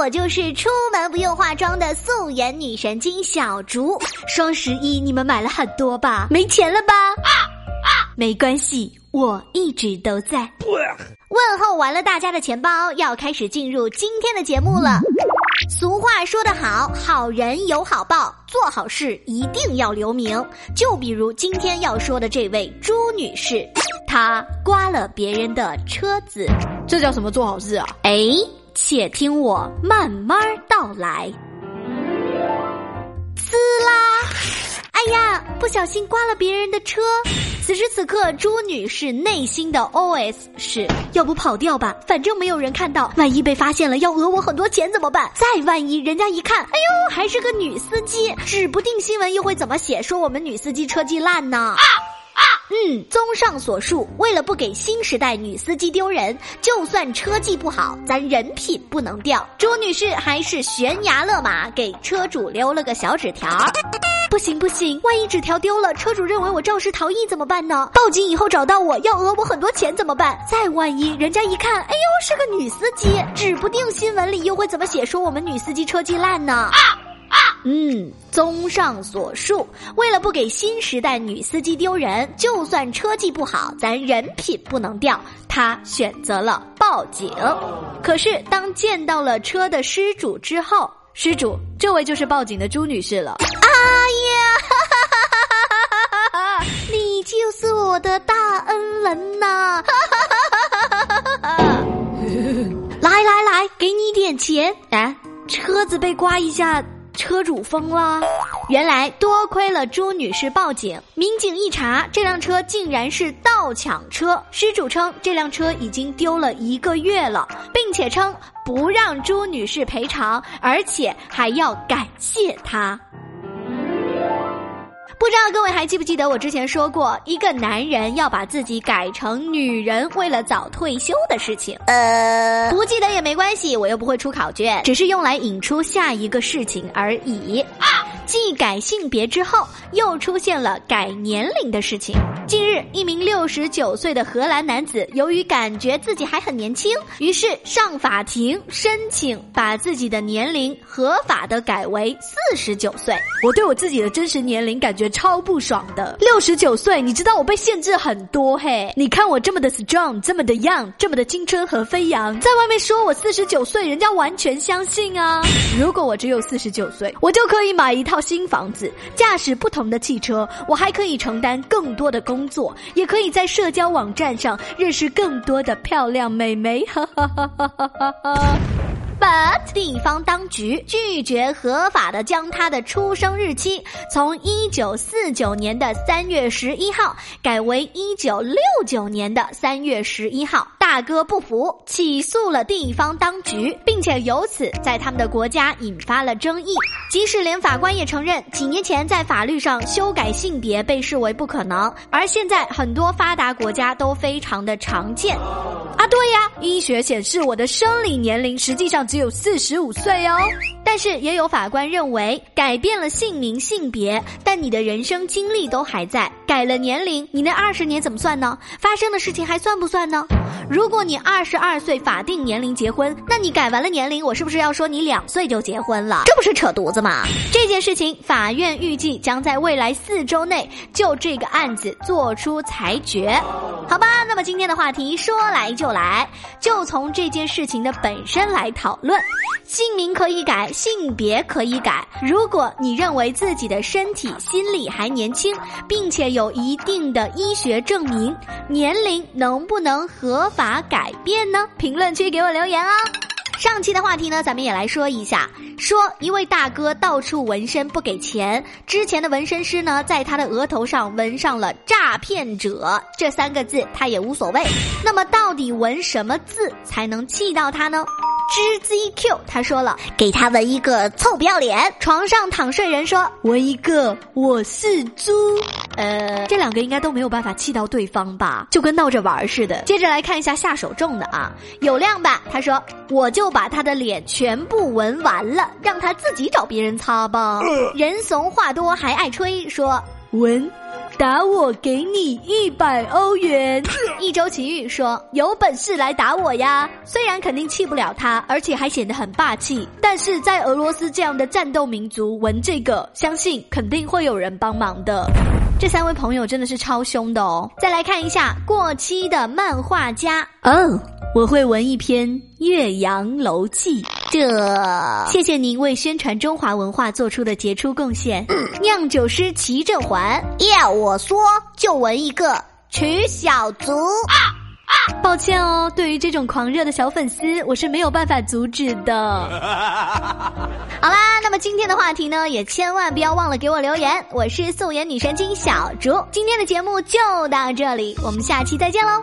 我就是出门不用化妆的素颜女神经小竹。双十一你们买了很多吧？没钱了吧？啊啊没关系，我一直都在。问候完了大家的钱包，要开始进入今天的节目了。俗话说得好，好人有好报，做好事一定要留名。就比如今天要说的这位朱女士，她刮了别人的车子，这叫什么做好事啊？哎，且听我慢慢道来。滋啦！哎呀，不小心刮了别人的车。此时此刻，朱女士内心的 OS 是：要不跑掉吧，反正没有人看到。万一被发现了，要讹我很多钱怎么办？再万一人家一看，哎呦，还是个女司机，指不定新闻又会怎么写，说我们女司机车技烂呢？啊嗯，综上所述，为了不给新时代女司机丢人，就算车技不好，咱人品不能掉。朱女士还是悬崖勒马，给车主留了个小纸条。不行不行，万一纸条丢了，车主认为我肇事逃逸怎么办呢？报警以后找到我要讹我很多钱怎么办？再万一人家一看，哎呦是个女司机，指不定新闻里又会怎么写，说我们女司机车技烂呢？啊嗯，综上所述，为了不给新时代女司机丢人，就算车技不好，咱人品不能掉。她选择了报警。可是当见到了车的失主之后，失主，这位就是报警的朱女士了。哎呀，你就是我的大恩人呐！来来来，给你点钱。哎，车子被刮一下。车主疯了，原来多亏了朱女士报警，民警一查，这辆车竟然是盗抢车。失主称这辆车已经丢了一个月了，并且称不让朱女士赔偿，而且还要感谢她。不知道各位还记不记得我之前说过，一个男人要把自己改成女人，为了早退休的事情。呃，不记得也没关系，我又不会出考卷，只是用来引出下一个事情而已。继改性别之后，又出现了改年龄的事情。近日，一名六十九岁的荷兰男子，由于感觉自己还很年轻，于是上法庭申请把自己的年龄合法的改为四十九岁。我对我自己的真实年龄感觉超不爽的。六十九岁，你知道我被限制很多嘿。你看我这么的 strong，这么的 young，这么的青春和飞扬，在外面说我四十九岁，人家完全相信啊。如果我只有四十九岁，我就可以买一套。新房子，驾驶不同的汽车，我还可以承担更多的工工作，也可以在社交网站上认识更多的漂亮美眉。哈哈哈哈哈哈。But 地方当局拒绝合法的将他的出生日期从一九四九年的三月十一号改为一九六九年的三月十一号。大哥不服，起诉了地方当局，并且由此在他们的国家引发了争议。即使连法官也承认，几年前在法律上修改性别被视为不可能，而现在很多发达国家都非常的常见。啊，对呀，医学显示我的生理年龄实际上只有四十五岁哦。但是也有法官认为，改变了姓名性别，但你的人生经历都还在。改了年龄，你那二十年怎么算呢？发生的事情还算不算呢？如果你二十二岁法定年龄结婚，那你改完了年龄，我是不是要说你两岁就结婚了？这不是扯犊子吗？这件事情，法院预计将在未来四周内就这个案子做出裁决。好吧，那么今天的话题说来就来，就从这件事情的本身来讨论。姓名可以改，性别可以改。如果你认为自己的身体、心理还年轻，并且有一定的医学证明，年龄能不能合法改变呢？评论区给我留言哦。上期的话题呢，咱们也来说一下。说一位大哥到处纹身不给钱，之前的纹身师呢，在他的额头上纹上了“诈骗者”这三个字，他也无所谓。那么到底纹什么字才能气到他呢？知 ZQ 他说了，给他纹一个臭不要脸。床上躺睡人说，纹一个我是猪。呃，这两个应该都没有办法气到对方吧？就跟闹着玩似的。接着来看一下下手重的啊，有亮吧？他说，我就把他的脸全部纹完了，让他自己找别人擦吧。人怂话多还爱吹，说纹。打我给你一百欧元。一周奇遇说：“有本事来打我呀！”虽然肯定气不了他，而且还显得很霸气，但是在俄罗斯这样的战斗民族，闻这个，相信肯定会有人帮忙的。这三位朋友真的是超凶的哦！再来看一下过期的漫画家哦，我会闻一篇《岳阳楼记》。这，谢谢您为宣传中华文化做出的杰出贡献。酿酒师齐振环，要我说就闻一个曲小卒。抱歉哦，对于这种狂热的小粉丝，我是没有办法阻止的。好啦，那么今天的话题呢，也千万不要忘了给我留言。我是素颜女神经小竹，今天的节目就到这里，我们下期再见喽。